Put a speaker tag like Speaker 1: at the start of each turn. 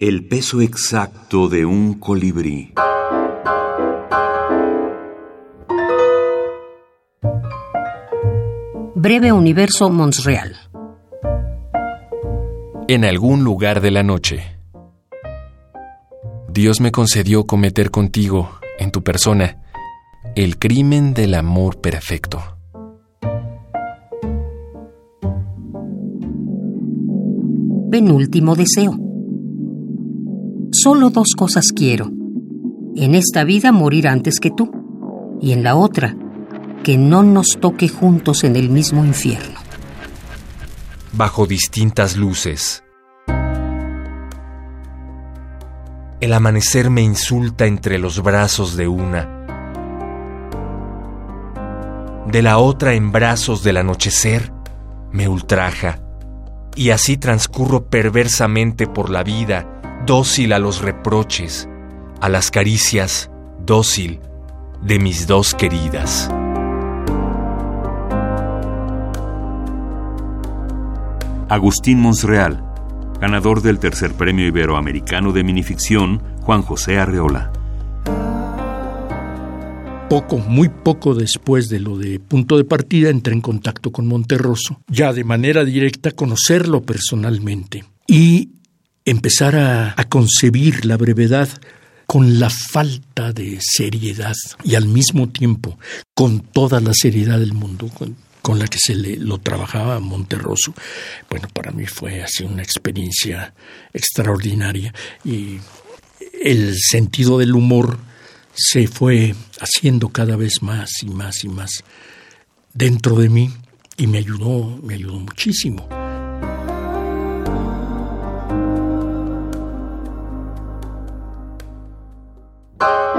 Speaker 1: El peso exacto de un colibrí.
Speaker 2: Breve Universo Monsreal.
Speaker 3: En algún lugar de la noche. Dios me concedió cometer contigo, en tu persona, el crimen del amor perfecto.
Speaker 2: Penúltimo deseo. Solo dos cosas quiero. En esta vida morir antes que tú. Y en la otra, que no nos toque juntos en el mismo infierno.
Speaker 3: Bajo distintas luces. El amanecer me insulta entre los brazos de una. De la otra en brazos del anochecer me ultraja. Y así transcurro perversamente por la vida dócil a los reproches, a las caricias, dócil de mis dos queridas.
Speaker 1: Agustín Monsreal, ganador del tercer premio iberoamericano de minificción, Juan José Arreola.
Speaker 4: Poco, muy poco después de lo de punto de partida, entré en contacto con Monterroso, ya de manera directa conocerlo personalmente. Y empezar a, concebir la brevedad con la falta de seriedad y al mismo tiempo con toda la seriedad del mundo con, la que se le, lo trabajaba Monterroso. Bueno, para mí fue así una experiencia extraordinaria y el sentido del humor se fue haciendo cada vez más y más y más dentro de mí y me ayudó, me ayudó muchísimo.
Speaker 1: You